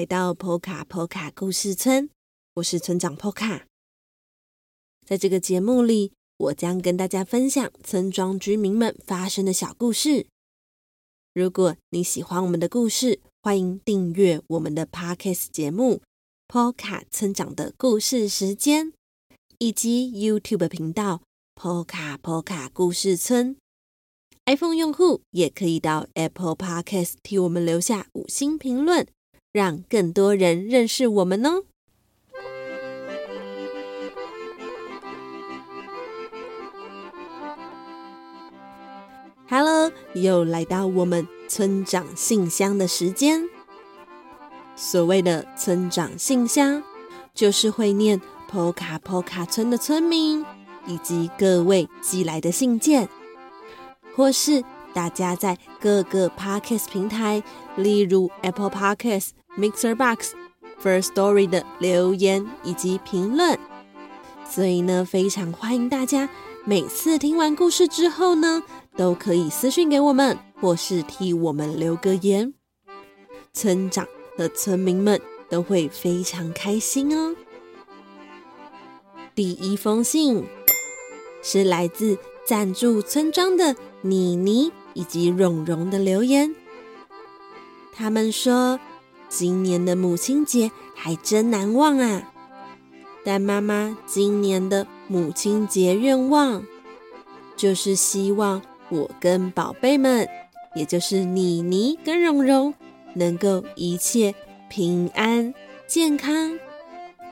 大家好，欢迎来到波卡波卡故事村，我是村长波卡。在这个节目里，我将跟大家分享村庄居民们发生的小故事。如果你喜欢我们的故事，欢迎订阅我们的 Podcast 节目《Poka 村长的故事时间》，以及 YouTube 频道《波卡波卡故事村》。iPhone 用户也可以到 Apple Podcast 替我们留下五星评论，让更多人认识我们哦。Hello，又来到我们村长信箱的时间。所谓的村长信箱，就是会念波卡波卡村的村民以及各位寄来的信件。或是大家在各个 Podcast 平台，例如 Apple Podcast、Mixer Box、First Story 的留言以及评论，所以呢，非常欢迎大家每次听完故事之后呢，都可以私讯给我们，或是替我们留个言，村长和村民们都会非常开心哦。第一封信是来自赞助村庄的。妮妮以及蓉蓉的留言，他们说今年的母亲节还真难忘啊！但妈妈今年的母亲节愿望就是希望我跟宝贝们，也就是妮妮跟蓉蓉，能够一切平安健康。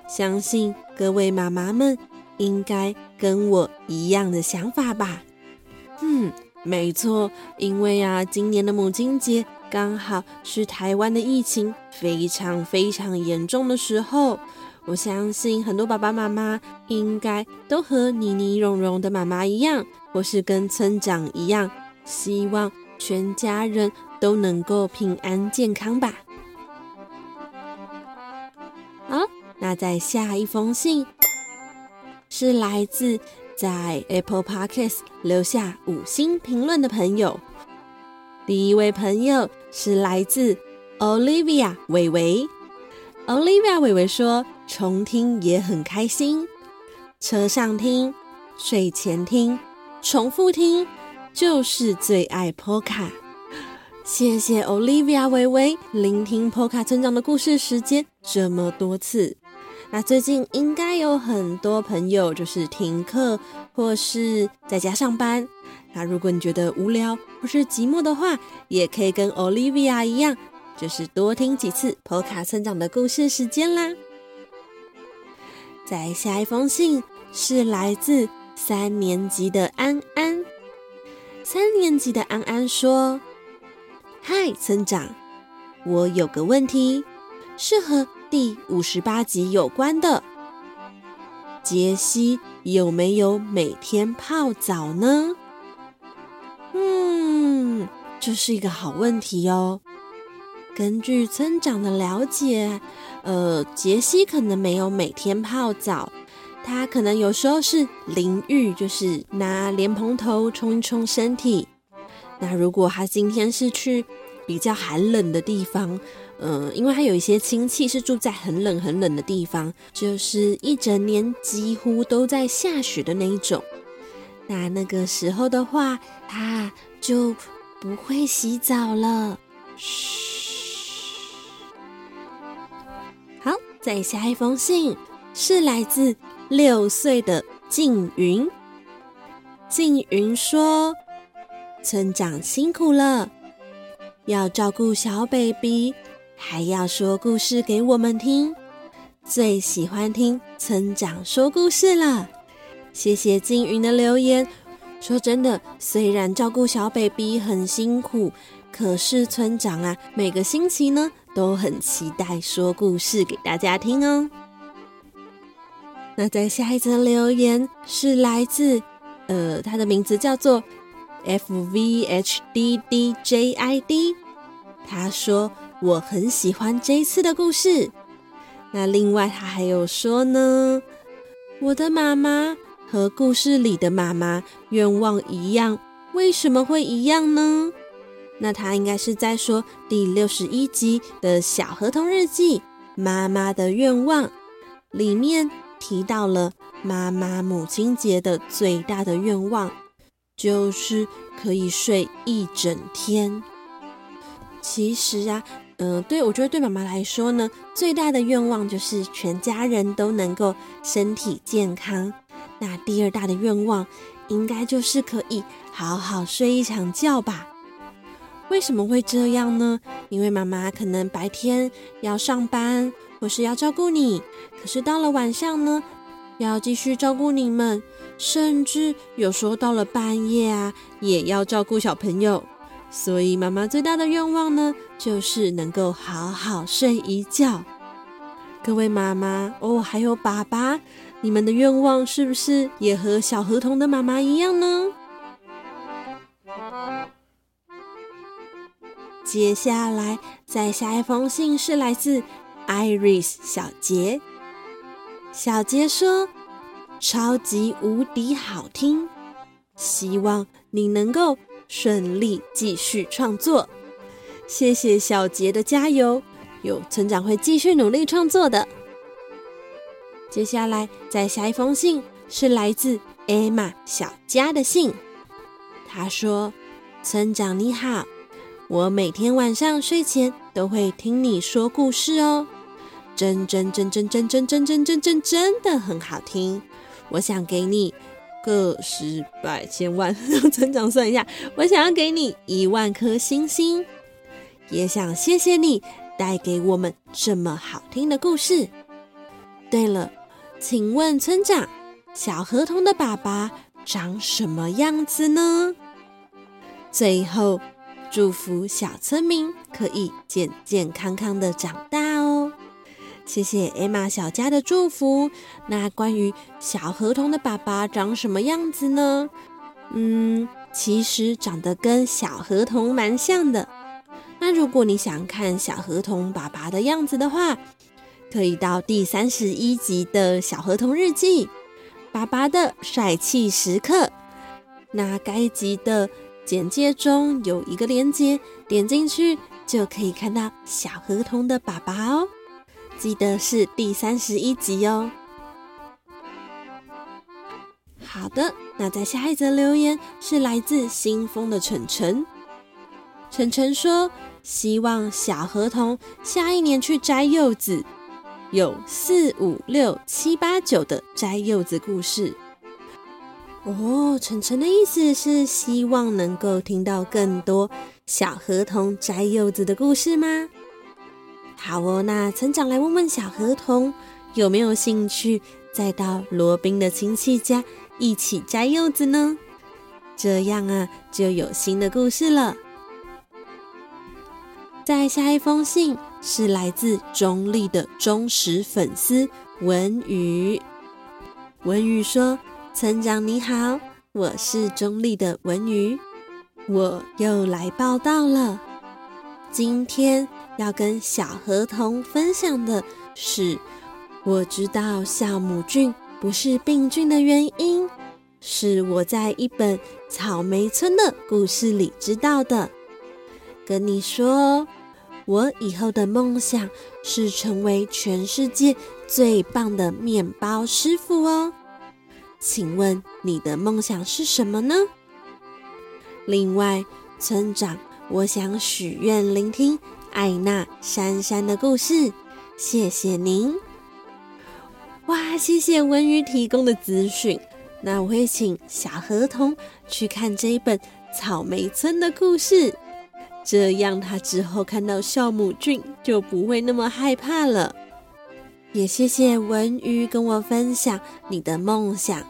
相信各位妈妈们应该跟我一样的想法吧？嗯。没错，因为啊，今年的母亲节刚好是台湾的疫情非常非常严重的时候。我相信很多爸爸妈妈应该都和妮妮、蓉蓉的妈妈一样，或是跟村长一样，希望全家人都能够平安健康吧。好，那在下一封信是来自。在 Apple Podcast 留下五星评论的朋友，第一位朋友是来自 Olivia 伟伟。Olivia 伟伟说：“重听也很开心，车上听、睡前听、重复听，就是最爱 Poka。”谢谢 Olivia 伟伟，聆听 Poka 村长的故事时间这么多次。那最近应该有很多朋友就是停课或是在家上班。那如果你觉得无聊或是寂寞的话，也可以跟 Olivia 一样，就是多听几次波卡村长的故事时间啦。再下一封信是来自三年级的安安。三年级的安安说：“嗨，村长，我有个问题，是和。”第五十八集有关的，杰西有没有每天泡澡呢？这是一个好问题哦。根据村长的了解，呃，杰西可能没有每天泡澡，他可能有时候是淋浴，就是拿莲蓬头冲一冲身体。那如果他今天是去比较寒冷的地方，嗯，因为他有一些亲戚是住在很冷很冷的地方，就是一整年几乎都在下雪的那一种。那那个时候的话，他就不会洗澡了。嘘。好，再下一封信是来自六岁的静云。静云说：“村长辛苦了，要照顾小 baby。”还要说故事给我们听，最喜欢听村长说故事了。谢谢静云的留言。说真的，虽然照顾小 baby 很辛苦，可是村长啊，每个星期呢都很期待说故事给大家听哦。那在下一则留言是来自，呃，他的名字叫做 F V H D D J I D，他说。我很喜欢这一次的故事。那另外他还有说呢，我的妈妈和故事里的妈妈愿望一样，为什么会一样呢？那他应该是在说第六十一集的小河童日记《妈妈的愿望》里面提到了妈妈母亲节的最大的愿望，就是可以睡一整天。其实啊，嗯、对，我觉得对妈妈来说呢，最大的愿望就是全家人都能够身体健康。那第二大的愿望，应该就是可以好好睡一场觉吧？为什么会这样呢？因为妈妈可能白天要上班，或是要照顾你，可是到了晚上呢，要继续照顾你们，甚至有时候到了半夜啊，也要照顾小朋友。所以妈妈最大的愿望呢，就是能够好好睡一觉。各位妈妈哦，还有爸爸，你们的愿望是不是也和小河童的妈妈一样呢？接下来再下一封信是来自 Iris 小杰。小杰说：“超级无敌好听，希望你能够。”顺利继续创作，谢谢小杰的加油，有村长会继续努力创作的。接下来再下一封信是来自艾玛小佳的信，他说：“村长你好，我每天晚上睡前都会听你说故事哦，真真真真真真真真真真真的很好听，我想给你。”个十百千万，让村长算一下。我想要给你一万颗星星，也想谢谢你带给我们这么好听的故事。对了，请问村长，小河童的爸爸长什么样子呢？最后，祝福小村民可以健健康康的长大哦。谢谢艾玛小家的祝福。那关于小河童的爸爸长什么样子呢？嗯，其实长得跟小河童蛮像的。那如果你想看小河童爸爸的样子的话，可以到第三十一集的小河童日记，爸爸的帅气时刻。那该集的简介中有一个链接，点进去就可以看到小河童的爸爸哦。记得是第三十一集哦。好的，那在下一则留言是来自新丰的晨晨。晨晨说：“希望小河童下一年去摘柚子，有四五六七八九的摘柚子故事。”哦，晨晨的意思是希望能够听到更多小河童摘柚子的故事吗？好哦，那村长来问问小河童有没有兴趣再到罗宾的亲戚家一起摘柚子呢？这样啊，就有新的故事了。再下一封信是来自中立的忠实粉丝文宇。文宇说：“村长你好，我是中立的文宇，我又来报到了，今天。”要跟小河童分享的是，我知道酵母菌不是病菌的原因，是我在一本草莓村的故事里知道的。跟你说，我以后的梦想是成为全世界最棒的面包师傅哦。请问你的梦想是什么呢？另外，村长，我想许愿聆听。艾娜珊珊的故事，谢谢您。哇，谢谢文宇提供的资讯。那我会请小河童去看这一本草莓村的故事，这样他之后看到酵母菌就不会那么害怕了。也谢谢文鱼跟我分享你的梦想，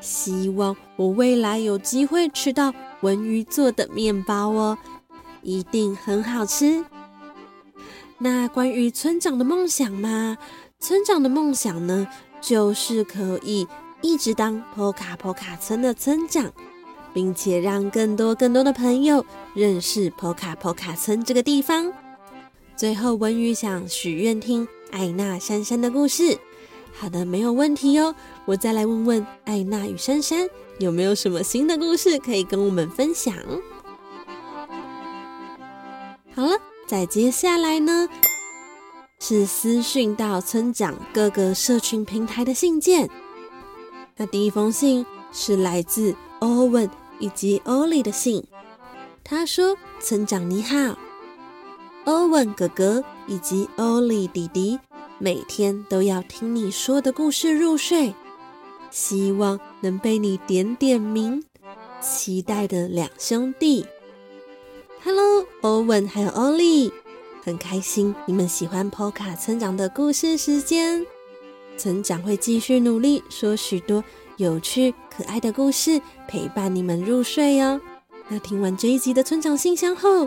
希望我未来有机会吃到文鱼做的面包哦，一定很好吃。那关于村长的梦想吗？村长的梦想呢，就是可以一直当波卡波卡村的村长，并且让更多更多的朋友认识波卡波卡村这个地方。最后，文宇想许愿听艾娜珊珊的故事。好的，没有问题哟。我再来问问艾娜与珊珊有没有什么新的故事可以跟我们分享。好了，再接下来呢，是私讯到村长各个社群平台的信件。那第一封信是来自欧文以及欧丽的信。他说：“村长你好，欧文哥哥以及欧丽弟弟，每天都要听你说的故事入睡，希望能被你点点名。期待的两兄弟，Hello，欧文还有欧丽。”很开心你们喜欢 Poka 村长的故事时间，村长会继续努力说许多有趣可爱的故事陪伴你们入睡哦。那听完这一集的村长信箱后，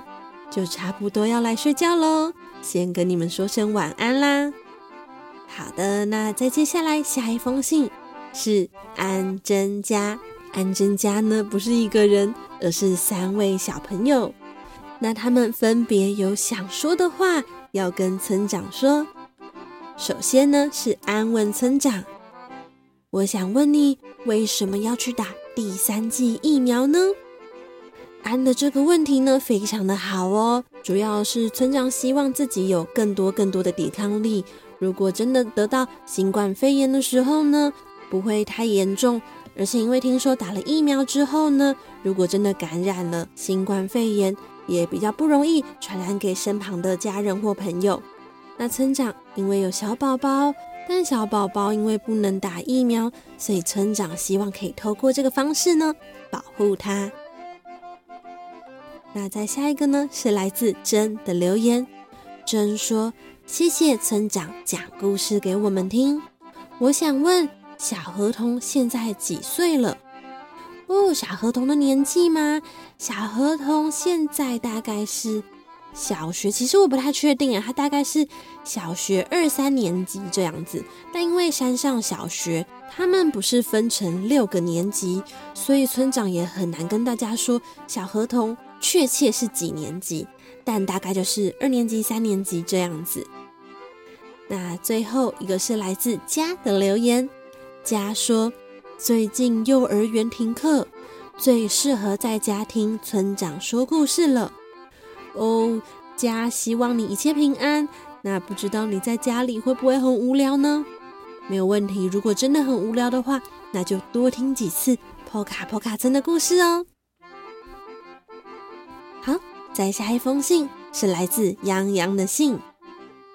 就差不多要来睡觉喽，先跟你们说声晚安啦。好的，那再接下来下一封信是安珍家，安珍家呢不是一个人，而是三位小朋友。那他们分别有想说的话要跟村长说。首先呢是安问村长：“我想问你，为什么要去打第三剂疫苗呢？”安的这个问题呢非常的好哦，主要是村长希望自己有更多更多的抵抗力，如果真的得到新冠肺炎的时候呢，不会太严重。而且因为听说打了疫苗之后呢，如果真的感染了新冠肺炎，也比较不容易传染给身旁的家人或朋友。那村长因为有小宝宝，但小宝宝因为不能打疫苗，所以村长希望可以透过这个方式呢保护他。那再下一个呢是来自珍的留言，珍说：“谢谢村长讲故事给我们听。我想问，小河童现在几岁了？”哦，小河童的年纪吗？小河童现在大概是小学，其实我不太确定啊，他大概是小学二三年级这样子。但因为山上小学他们不是分成六个年级，所以村长也很难跟大家说小河童确切是几年级，但大概就是二年级、三年级这样子。那最后一个是来自家的留言，家说。最近幼儿园停课，最适合在家听村长说故事了。哦，家希望你一切平安。那不知道你在家里会不会很无聊呢？没有问题，如果真的很无聊的话，那就多听几次破卡破卡村的故事哦。好，再下一封信是来自洋洋的信。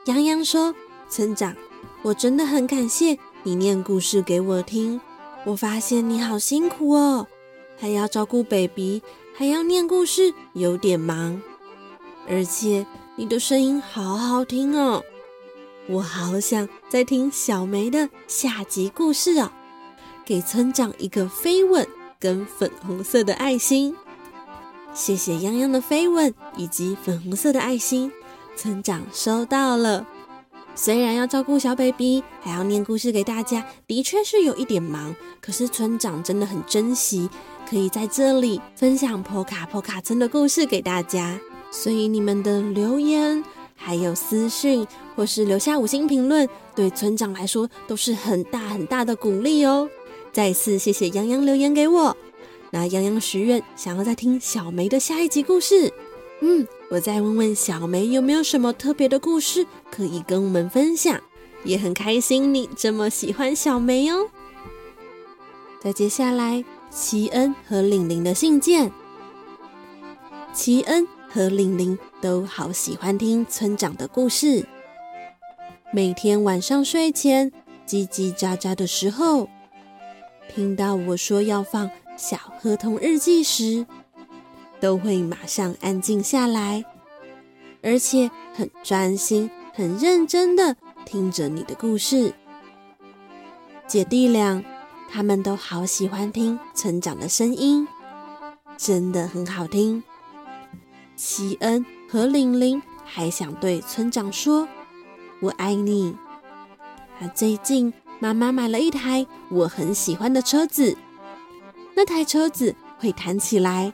洋洋说：“村长，我真的很感谢你念故事给我听。”我发现你好辛苦哦，还要照顾 baby，还要念故事，有点忙。而且你的声音好好听哦，我好想再听小梅的下集故事哦。给村长一个飞吻跟粉红色的爱心，谢谢洋洋的飞吻以及粉红色的爱心，村长收到了。虽然要照顾小 baby，还要念故事给大家，的确是有一点忙。可是村长真的很珍惜，可以在这里分享破卡破卡村的故事给大家。所以你们的留言、还有私讯，或是留下五星评论，对村长来说都是很大很大的鼓励哦。再次谢谢洋洋留言给我。那洋洋许愿想要再听小梅的下一集故事。嗯，我再问问小梅有没有什么特别的故事可以跟我们分享，也很开心你这么喜欢小梅哦。再接下来，齐恩和玲玲的信件，齐恩和玲玲都好喜欢听村长的故事，每天晚上睡前叽叽喳喳的时候，听到我说要放小河童日记时。都会马上安静下来，而且很专心、很认真的听着你的故事。姐弟俩他们都好喜欢听村长的声音，真的很好听。齐恩和玲玲还想对村长说：“我爱你。”他最近妈妈买了一台我很喜欢的车子，那台车子会弹起来。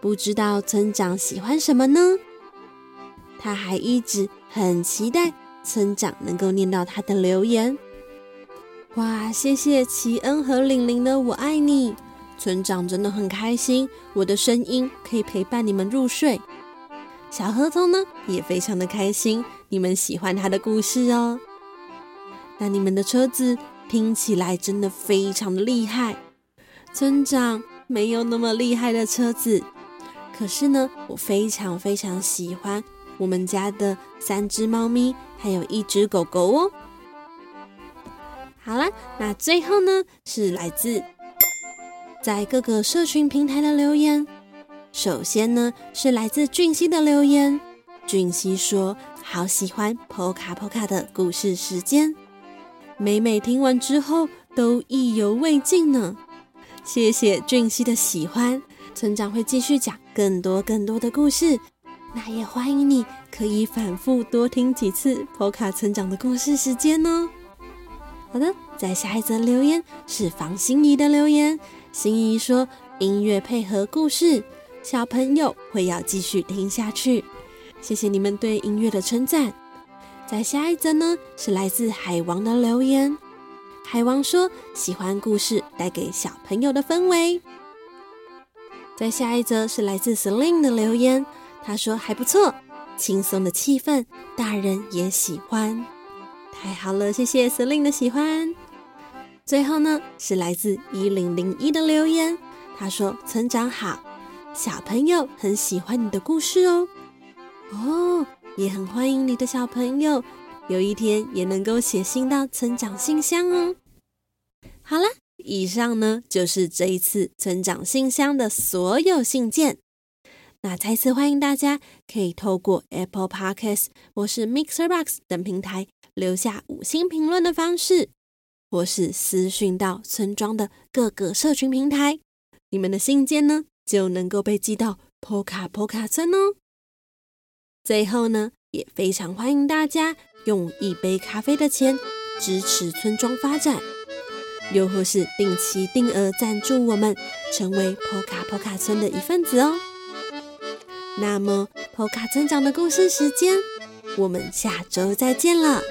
不知道村长喜欢什么呢？他还一直很期待村长能够念到他的留言。哇，谢谢齐恩和玲玲的“我爱你”，村长真的很开心，我的声音可以陪伴你们入睡。小河童呢也非常的开心，你们喜欢他的故事哦。那你们的车子拼起来真的非常的厉害。村长没有那么厉害的车子，可是呢，我非常非常喜欢我们家的三只猫咪，还有一只狗狗哦。好了，那最后呢是来自在各个社群平台的留言。首先呢，是来自俊熙的留言。俊熙说：“好喜欢波卡波卡的故事时间，每每听完之后都意犹未尽呢。”谢谢俊熙的喜欢，村长会继续讲更多更多的故事。那也欢迎你可以反复多听几次波卡村长的故事时间哦。好的，在下一则留言是房心怡的留言。心怡说：“音乐配合故事。”小朋友会要继续听下去，谢谢你们对音乐的称赞。再下一则呢，是来自海王的留言。海王说喜欢故事带给小朋友的氛围。再下一则是来自 Selin 的留言，他说还不错，轻松的气氛，大人也喜欢。太好了，谢谢 Selin 的喜欢。最后呢，是来自一零零一的留言，他说村长好。小朋友很喜欢你的故事哦，哦，也很欢迎你的小朋友有一天也能够写信到村长信箱哦。好啦，以上呢就是这一次村长信箱的所有信件。那再次欢迎大家可以透过 Apple Podcast 或是 Mixer Box 等平台留下五星评论的方式，或是私讯到村庄的各个社群平台。你们的信件呢，就能够被寄到波卡波卡村哦。最后呢，也非常欢迎大家用一杯咖啡的钱支持村庄发展，又或是定期定额赞助我们，成为波卡波卡村的一份子哦。那么，波卡村长的故事时间，我们下周再见了。